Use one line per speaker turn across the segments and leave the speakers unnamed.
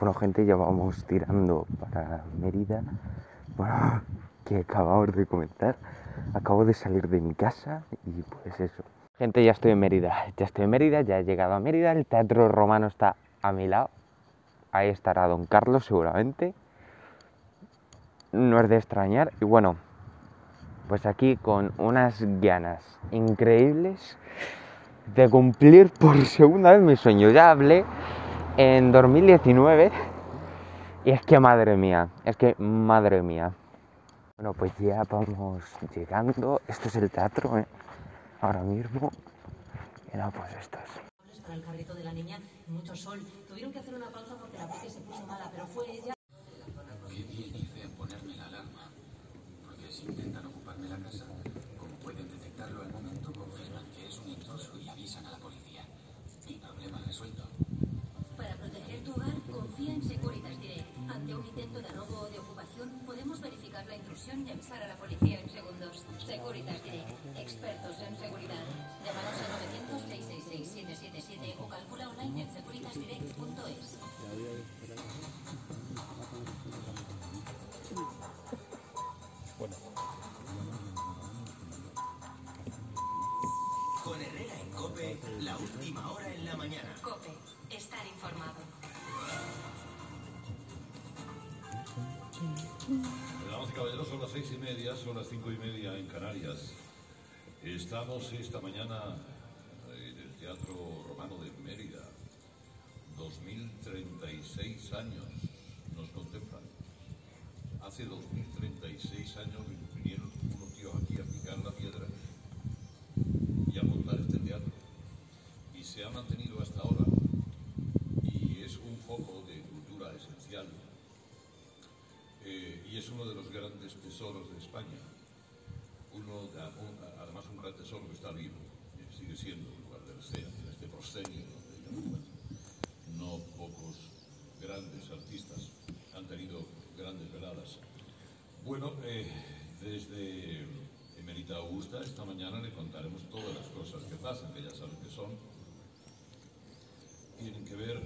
Bueno, gente, ya vamos tirando para Mérida. Bueno, que acabamos de comenzar. Acabo de salir de mi casa y pues eso. Gente, ya estoy en Mérida. Ya estoy en Mérida, ya he llegado a Mérida. El Teatro Romano está a mi lado. Ahí estará Don Carlos seguramente. No es de extrañar. Y bueno, pues aquí con unas ganas increíbles de cumplir por segunda vez mi sueño. Ya hablé en 2019 y es que madre mía, es que madre mía. Bueno, pues ya vamos llegando. Esto es el teatro, ¿eh? ahora mismo. Y no, pues esto es.
para el carrito de la niña, mucho sol. Tuvieron que hacer una pausa porque la porque se puso mala, pero fue ella.
Qué bien hice en ponerme la alarma. Porque si intentan ocuparme la casa, como pueden detectarlo al momento, confirman que es un intruso y avisan a la policía. Mi problema resuelto.
Para proteger tu hogar, confía en Securitas Ante un intento de robo o de ocupación, podemos verificar la intrusión y avisar a la policía en segundos. Securitas Direct, expertos en seguridad. Llámanos al 900-666-777 o calcula online en securitasdirect.es.
son las cinco y media en Canarias. Estamos esta mañana en el Teatro Romano de Mérida. 2036 años nos contemplan. Hace 2036 años vinieron unos tíos aquí a picar la piedra y a montar este teatro. Y se ha mantenido hasta ahora y es un foco de cultura esencial eh, y es uno de los grandes tesoros de España. Uno, de- un- además, un gran tesoro que está vivo, eh, sigue siendo el lugar de la escena, en este proscenio donde no pocos grandes artistas han tenido grandes veladas. Bueno, eh, desde Emerita Augusta, esta mañana le contaremos todas las cosas que pasan, que ya saben que son. Tienen que ver,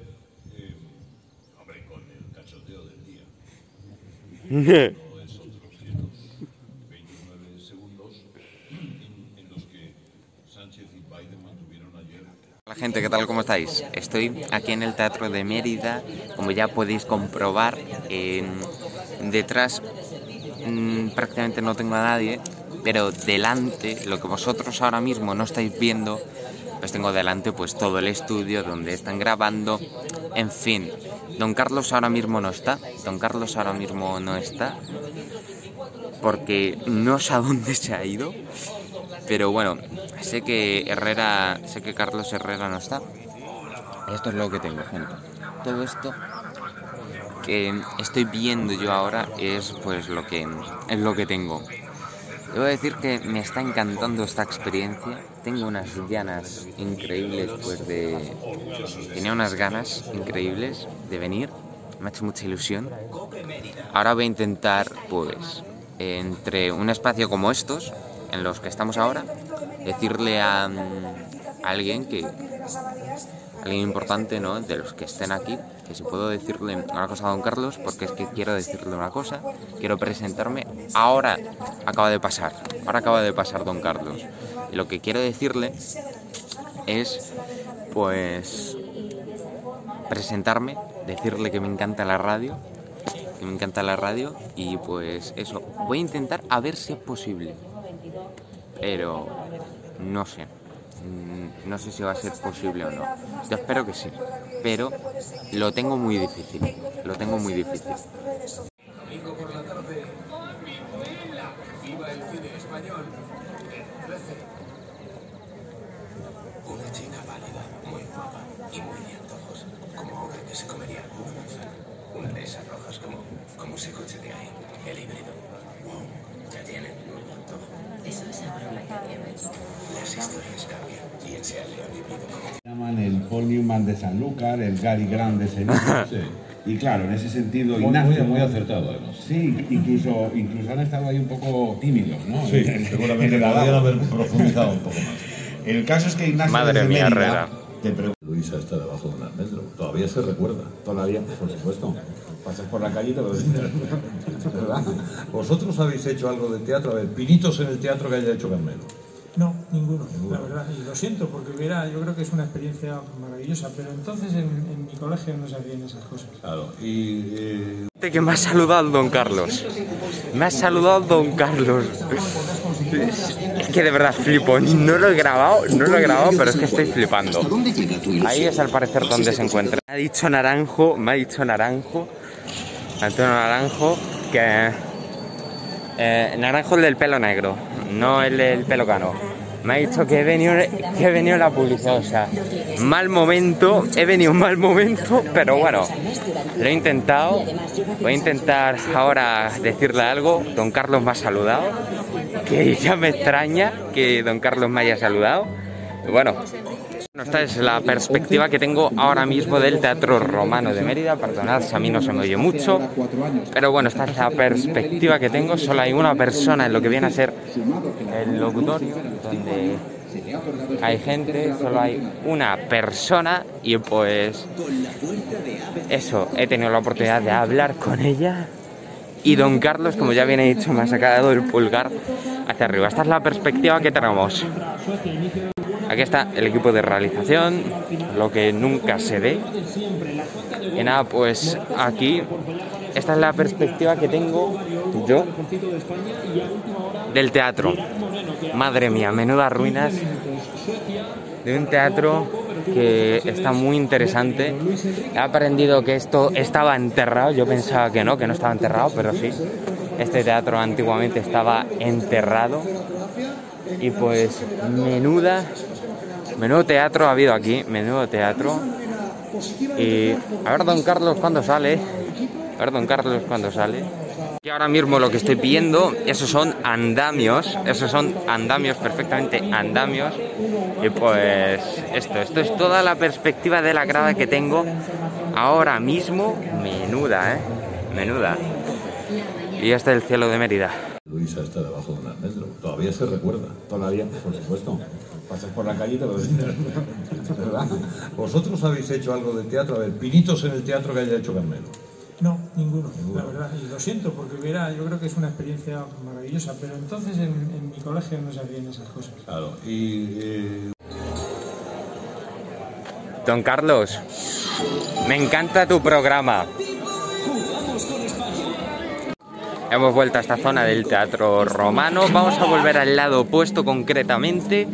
con el cachoteo del
Hola gente, ¿qué tal? ¿Cómo estáis? Estoy aquí en el Teatro de Mérida, como ya podéis comprobar, en- detrás mm, prácticamente no tengo a nadie, pero delante, lo que vosotros ahora mismo no estáis viendo, pues tengo delante pues todo el estudio donde están grabando, en fin. Don Carlos ahora mismo no está, Don Carlos ahora mismo no está, porque no sé a dónde se ha ido, pero bueno, sé que Herrera, sé que Carlos Herrera no está. Esto es lo que tengo, gente. Todo esto que estoy viendo yo ahora es pues lo que es lo que tengo. Debo decir que me está encantando esta experiencia. Tengo unas ganas increíbles pues de tenía unas ganas increíbles de venir. Me ha hecho mucha ilusión. Ahora voy a intentar pues entre un espacio como estos en los que estamos ahora decirle a, mm, a alguien que alguien importante, ¿no? De los que estén aquí, que si puedo decirle una cosa a don Carlos, porque es que quiero decirle una cosa, quiero presentarme. Ahora acaba de pasar, ahora acaba de pasar don Carlos. Y lo que quiero decirle es, pues, presentarme, decirle que me encanta la radio, que me encanta la radio, y pues eso, voy a intentar a ver si es posible. Pero no sé. Mm, No sé si va a ser posible o no. Yo espero que sí. Pero lo tengo muy difícil. Lo tengo muy difícil.
Domingo por la tarde. Viva el cine español. El 13. Una chica pálida, muy guapa y muy de antojos. Como una que se comería una manzana. Una de esas rojas como, como ese coche de ahí. El híbrido. Wow, ya tienen un antojo.
Eso es ahora la que
Las historias cambian. Quien sea como
llaman el Paul Newman de Sanlúcar, el Gary Grant de Sevilla. Y claro, en ese sentido,
muy,
Ignacio,
muy, muy acertado además.
Sí, incluso, incluso han estado ahí un poco tímidos, ¿no?
Sí,
En- en-
seguramente podrían haber profundizado un poco más.
El caso es que Ignacio
Madre mía, Herrera.
Luisa está debajo de un almendro. Todavía se recuerda.
Todavía, por supuesto. Pasas por la calle y te lo ¿Verdad?
¿Vosotros habéis hecho algo de teatro? A ver, pinitos en el teatro que haya hecho Carmelo.
No, ninguno, la verdad. Y lo siento, porque hubiera, yo creo que es una experiencia maravillosa, pero entonces en, en mi colegio no se hacían esas cosas.
Claro. Y eh,
que me ha saludado don Carlos. Me ha saludado don Carlos. Es que de verdad flipo. No lo he grabado, no lo he grabado, pero es que estoy flipando. Ahí es al parecer donde se encuentra. Me ha dicho Naranjo, me ha dicho Naranjo, Antonio Naranjo, que... eh, naranjo el del pelo negro, no el del pelo cano. Me ha dicho que he venido, que he venido en la publicidad, o sea, mal momento, he venido en mal momento, pero bueno, lo he intentado. Voy a intentar ahora decirle algo. Don Carlos me ha saludado, que ya me extraña que don Carlos me haya saludado. Y bueno, esta es la perspectiva que tengo ahora mismo del Teatro Romano de Mérida. Perdonad si a mí no se me oye mucho, pero bueno, esta es la perspectiva que tengo. Solo hay una persona en lo que viene a ser el locutorio, donde hay gente, solo hay una persona y pues eso, he tenido la oportunidad de hablar con ella y don Carlos, como ya bien he dicho, me ha sacado el pulgar hacia arriba. Esta es la perspectiva que tenemos. Aquí está el equipo de realización, lo que nunca se ve. Y nada, pues aquí, esta es la perspectiva que tengo yo del teatro. Madre mía, menudas ruinas de un teatro que está muy interesante. He aprendido que esto estaba enterrado, yo pensaba que no, que no estaba enterrado, pero sí. Este teatro antiguamente estaba enterrado. Y pues menuda, menudo teatro ha habido aquí, menudo teatro. Y a ver don Carlos cuando sale, a ver don Carlos cuando sale. Y ahora mismo lo que estoy viendo, esos son andamios, esos son andamios, perfectamente andamios. Y pues esto, esto es toda la perspectiva de la grada que tengo ahora mismo. Menuda, ¿eh? Menuda. Y este es el cielo de Mérida.
Luisa está debajo de un almendro. Todavía se recuerda.
Todavía, por supuesto. Pasas por la calle y te lo ¿Verdad?
¿Vosotros habéis hecho algo de teatro? A ver, pinitos en el teatro que haya hecho Carmelo.
No, ninguno, la verdad. Y lo siento, porque hubiera, yo creo que es una experiencia maravillosa, pero entonces en, en mi colegio no se hacían esas cosas.
Claro. Y eh,
Don Carlos, me encanta tu programa. Hemos vuelto a esta zona del teatro romano. Vamos a volver al lado opuesto concretamente.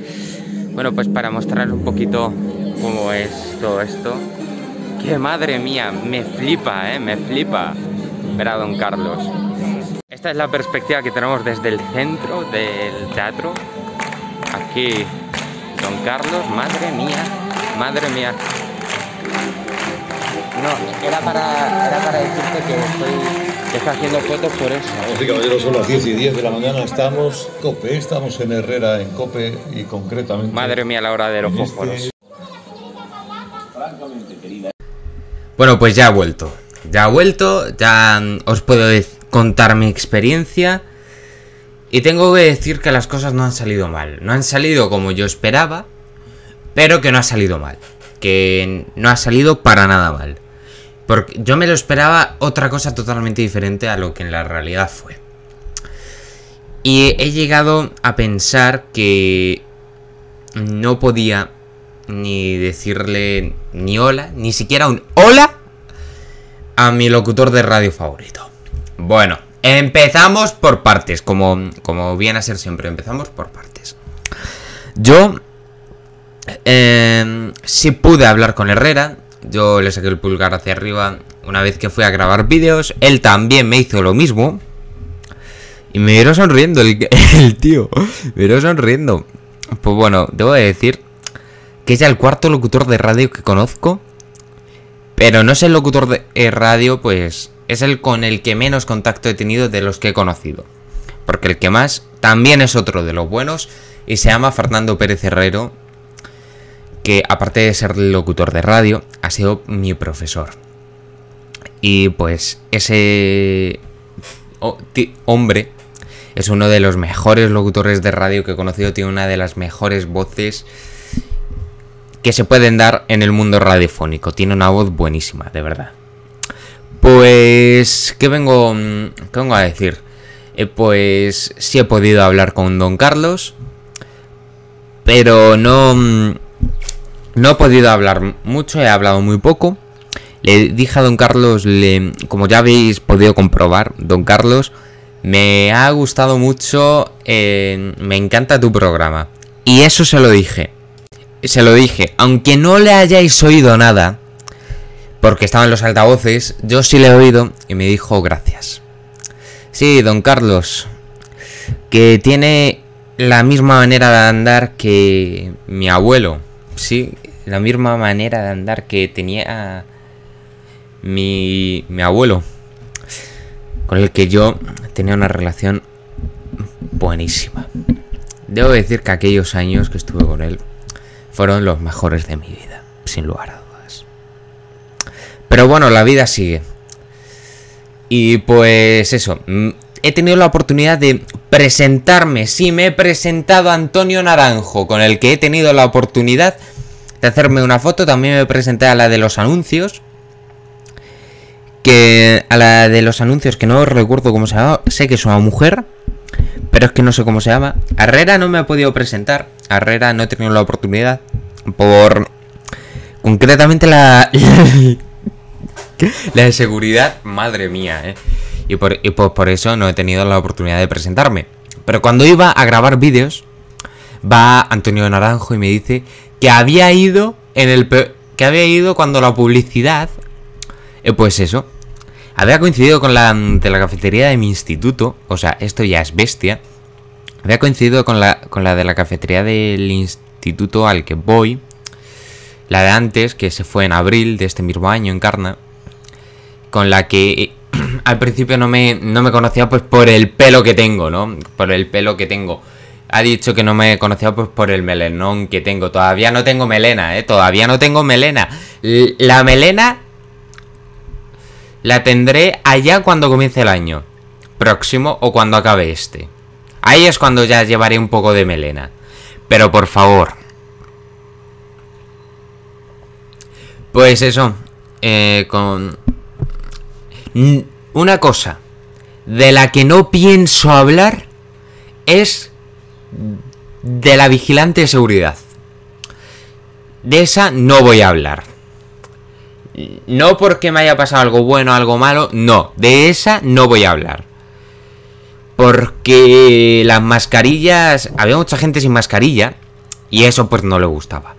Bueno, pues para mostrar un poquito cómo es todo esto. Que madre mía, me flipa, ¿eh? Me flipa ver a Don Carlos. Esta es la perspectiva que tenemos desde el centro del teatro. Aquí Don Carlos, madre mía, madre mía. No, era para, era para decirte que estoy, que estoy haciendo fotos por eso.
Sí, caballeros, son las 10 y 10 de la mañana. Estamos COPE, estamos en Herrera, en COPE y concretamente.
Madre mía, la hora de los
este-
fósforos. Bueno, pues ya ha vuelto. Ya ha vuelto, ya os puedo contar mi experiencia. Y tengo que decir que las cosas no han salido mal. No han salido como yo esperaba, pero que no ha salido mal. Que no ha salido para nada mal. Porque yo me lo esperaba otra cosa totalmente diferente a lo que en la realidad fue. Y he llegado a pensar que no podía ni decirle ni hola, ni siquiera un hola a mi locutor de radio favorito. Bueno, empezamos por partes, como, como viene a ser siempre, empezamos por partes. Yo eh, sí pude hablar con Herrera, yo le saqué el pulgar hacia arriba una vez que fui a grabar vídeos, él también me hizo lo mismo. Y me vieron sonriendo el, tío, me vieron sonriendo. Pues bueno, debo de decir que es el cuarto locutor de radio que conozco. Pero no es el locutor de eh, radio, pues es el con el que menos contacto he tenido de los que he conocido. Porque el que más también es otro de los buenos y se llama Fernando Pérez Herrero, que aparte de ser locutor de radio, ha sido mi profesor. Y pues ese hombre es uno de los mejores locutores de radio que he conocido, tiene una de las mejores voces que se pueden dar en el mundo radiofónico. Tiene una voz buenísima, de verdad. Pues, ¿qué vengo, qué vengo a decir? Eh, pues sí he podido hablar con Don Carlos, pero no, no he podido hablar mucho, he hablado muy poco. Le dije a Don Carlos, le, como ya habéis podido comprobar, Don Carlos, me ha gustado mucho, eh, me encanta tu programa. Y eso se lo dije. Se lo dije, aunque no le hayáis oído nada, porque estaban los altavoces, yo sí le he oído y me dijo gracias. Sí, don Carlos, que tiene la misma manera de andar que mi abuelo, sí, la misma manera de andar que tenía mi, mi abuelo, con el que yo tenía una relación buenísima. Debo decir que aquellos años que estuve con él fueron los mejores de mi vida, sin lugar a dudas. Pero bueno, la vida sigue. Y pues eso, mm, he tenido la oportunidad de presentarme. Sí, me he presentado a Antonio Naranjo, con el que he tenido la oportunidad de hacerme una foto. También me presenté a la de los anuncios. Que a la de los anuncios, que no recuerdo cómo se llama. Sé que es una mujer, pero es que no sé cómo se llama. Herrera no me ha podido presentar. Herrera no he tenido la oportunidad. Por. Concretamente la. la de seguridad, madre mía, eh. Y, por, y por, por eso no he tenido la oportunidad de presentarme. Pero cuando iba a grabar vídeos, va Antonio Naranjo y me dice que había ido en el que había ido cuando la publicidad eh, pues eso había coincidido con la de la cafetería de mi instituto o sea esto ya es bestia había coincidido con la con la de la cafetería del instituto al que voy la de antes que se fue en abril de este mismo año en Carna con la que eh, al principio no me, no me conocía pues por el pelo que tengo, ¿no? Por el pelo que tengo. Ha dicho que no me conocía pues por el melenón que tengo. Todavía no tengo melena, ¿eh? Todavía no tengo melena. La melena la tendré allá cuando comience el año. Próximo o cuando acabe este. Ahí es cuando ya llevaré un poco de melena. Pero por favor. Pues eso. eh, con... Una cosa de la que no pienso hablar es de la vigilante de seguridad. De esa no voy a hablar. No porque me haya pasado algo bueno o algo malo, no, de esa no voy a hablar. Porque las mascarillas, había mucha gente sin mascarilla y eso pues no le gustaba.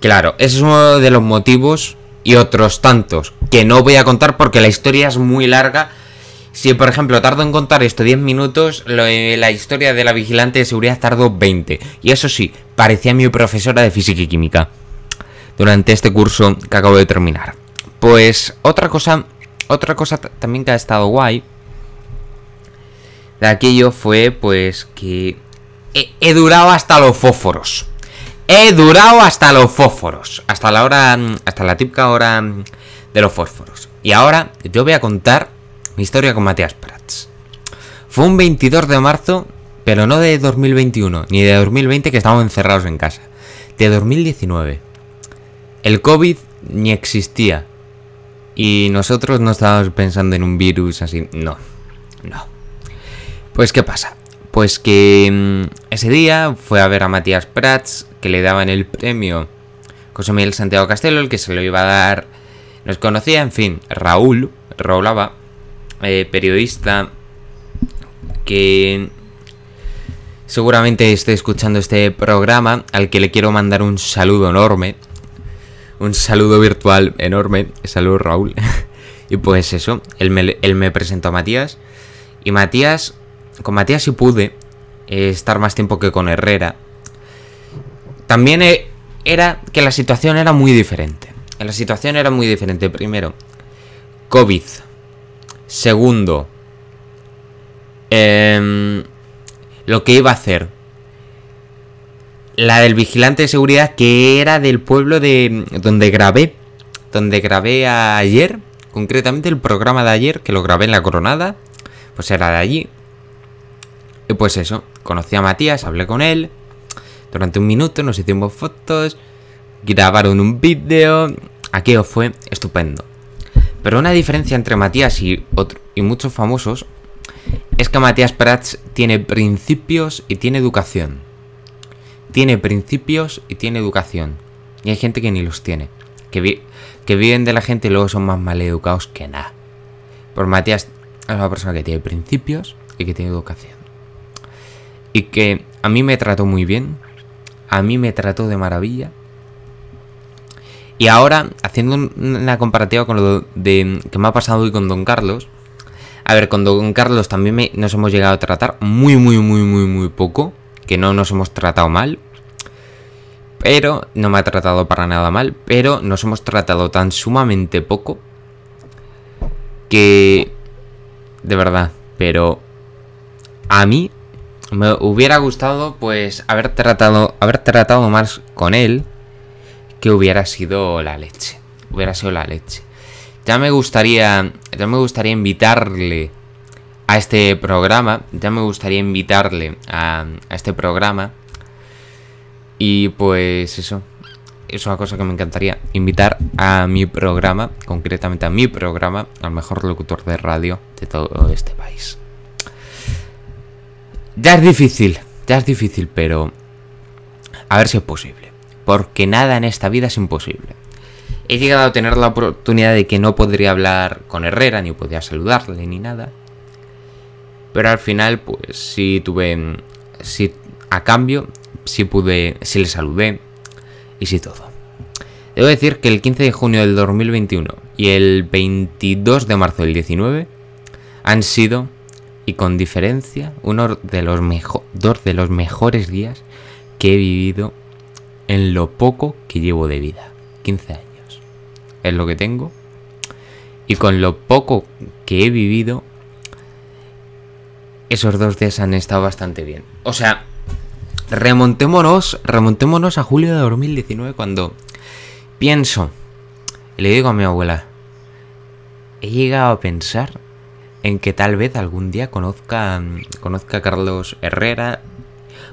Claro, ese es uno de los motivos y otros tantos que no voy a contar porque la historia es muy larga. Si por ejemplo tardo en contar esto 10 minutos, eh, la historia de la vigilante de seguridad tardó 20. Y eso sí, parecía mi profesora de física y química durante este curso que acabo de terminar. Pues otra cosa, otra cosa también que ha estado guay de aquello fue pues que he, he durado hasta los fósforos. He durado hasta los fósforos. Hasta la hora. Hasta la típica hora de los fósforos. Y ahora yo voy a contar mi historia con Matías Prats. Fue un 22 de marzo, pero no de 2021, ni de 2020 que estábamos encerrados en casa. De 2019. El COVID ni existía. Y nosotros no estábamos pensando en un virus así. No. No. Pues ¿qué pasa? Pues que mm, ese día fue a ver a Matías Prats, que le daban el premio José Miguel Santiago Castelo, el que se lo iba a dar, nos conocía, en fin, Raúl, Raúl eh, periodista que seguramente esté escuchando este programa, al que le quiero mandar un saludo enorme, un saludo virtual enorme, saludo Raúl. y pues eso, él me, él me presentó a Matías, y Matías, con Matías sí pude eh, estar más tiempo que con Herrera. También eh, era que la situación era muy diferente. La situación era muy diferente. Primero, COVID. Segundo, em, lo que iba a hacer. La del vigilante de seguridad que era del pueblo de donde grabé. Donde grabé ayer. Concretamente el programa de ayer, que lo grabé en la coronada. Pues era de allí. Y pues eso, conocí a Matías, hablé con él. Durante un minuto nos hicimos fotos. grabaron un vídeo, aquello fue estupendo. Pero una diferencia entre Matías y, y muchos famosos es que Matías Prats tiene principios y tiene educación. Tiene principios y tiene educación. Y hay gente que ni los tiene. Que, que viven de la gente y luego son más maleducados que nada. Pues Matías es una persona que tiene principios y que tiene educación. Y que a mí me trató muy bien. A mí me trató de maravilla. Y ahora, haciendo un- una comparativa con lo de, que me ha pasado hoy con Don Carlos. A ver, con Don Carlos también me- nos hemos llegado a tratar muy, muy, muy, muy, muy poco. Que no nos hemos tratado mal. Pero no me ha tratado para nada mal. Pero nos hemos tratado tan sumamente poco. Que... De verdad. Pero... A mí me hubiera gustado pues haber tratado, haber tratado más con él que hubiera sido la leche. Hubiera sido la leche. Ya me gustaría, ya me gustaría invitarle a este programa, ya me gustaría invitarle a, a este programa y pues eso, es una cosa que me encantaría invitar a mi programa, concretamente a mi programa, al mejor locutor de radio de todo este país. Ya es difícil, ya es difícil, pero a ver si es posible. Porque nada en esta vida es imposible. He llegado a tener la oportunidad de que no podría hablar con Herrera, ni podía saludarle, ni nada. Pero al final, pues sí tuve. Sí, a cambio, sí pude. Sí le saludé. Y sí todo. Debo decir que el 15 de junio del 2021 y el 22 de marzo del 19 han sido, y con diferencia, uno de los, dos de los mejores días que he vivido en lo poco que llevo de vida. 15 años. Es lo que tengo. Y con lo poco que he vivido, esos dos días han estado bastante bien. O sea, remontémonos, remontémonos a julio de 2019 cuando pienso, y le digo a mi abuela, he llegado a pensar en que tal vez algún día conozca, conozca a Carlos Herrera,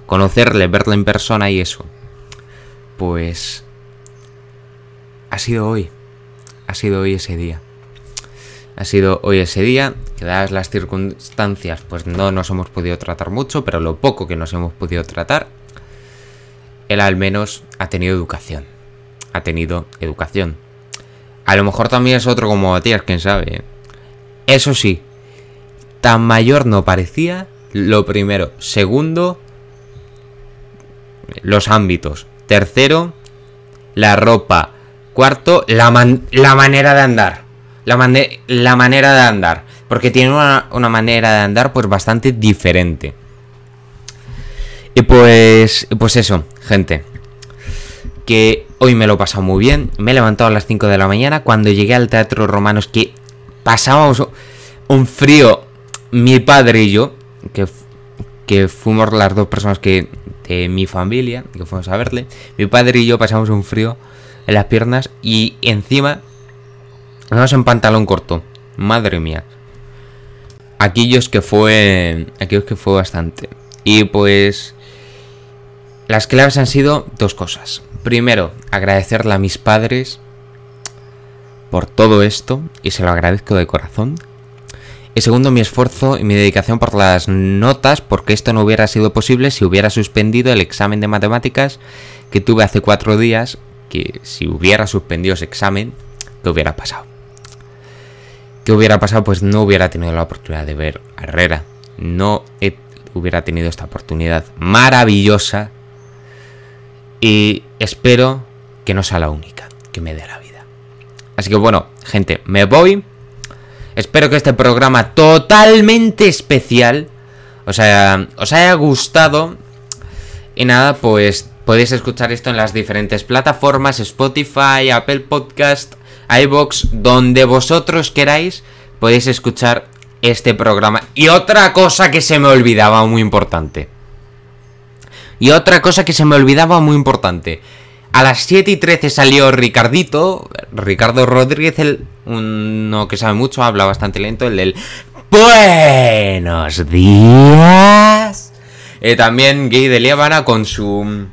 conocerle, verle en persona y eso. Pues ha sido hoy, ha sido hoy ese día. Ha sido hoy ese día, que dadas las circunstancias, pues no nos hemos podido tratar mucho, pero lo poco que nos hemos podido tratar, él al menos ha tenido educación. Ha tenido educación. A lo mejor también es otro como Matías, quién sabe. ¿eh? Eso sí, tan mayor no parecía. Lo primero. Segundo, los ámbitos. Tercero, la ropa. Cuarto, la, man- la manera de andar. La, mane- la manera de andar. Porque tiene una, una manera de andar pues bastante diferente. Y pues, pues eso, gente. Que hoy me lo he pasado muy bien. Me he levantado a las 5 de la mañana. Cuando llegué al Teatro Romanos, que pasábamos un frío, mi padre y yo, que, que fuimos las dos personas que de mi familia, que fuimos a verle. Mi padre y yo pasamos un frío en las piernas y encima vamos en pantalón corto. Madre mía. Aquellos que fue. Aquellos que fue bastante. Y pues. Las claves han sido dos cosas. Primero, agradecerle a mis padres por todo esto. Y se lo agradezco de corazón. Y segundo, mi esfuerzo y mi dedicación por las notas, porque esto no hubiera sido posible si hubiera suspendido el examen de matemáticas que tuve hace cuatro días. Que si hubiera suspendido ese examen, ¿qué hubiera pasado? ¿Qué hubiera pasado? Pues no hubiera tenido la oportunidad de ver a Herrera. No hubiera tenido esta oportunidad maravillosa. Y espero que no sea la única que me dé la vida. Así que bueno, gente, me voy. Espero que este programa totalmente especial os haya, os haya gustado. Y nada, pues podéis escuchar esto en las diferentes plataformas, Spotify, Apple Podcast, iBox, donde vosotros queráis, podéis escuchar este programa. Y otra cosa que se me olvidaba muy importante. Y otra cosa que se me olvidaba muy importante. A las 7 y 13 salió Ricardito, Ricardo Rodríguez, el, uno que sabe mucho, habla bastante lento, el del Buenos días. Eh, también Gay de Líbana con su...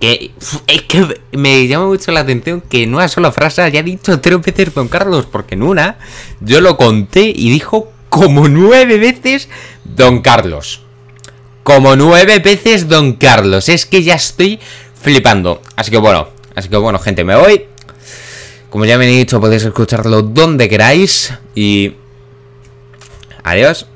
Que es que me llama mucho la atención que en una sola frase haya dicho tres veces Don Carlos, porque en una yo lo conté y dijo como nueve veces Don Carlos. Como nueve veces Don Carlos. Es que ya estoy flipando. Así que bueno, así que bueno, gente, me voy. Como ya me he dicho, podéis escucharlo donde queráis. Y... Adiós.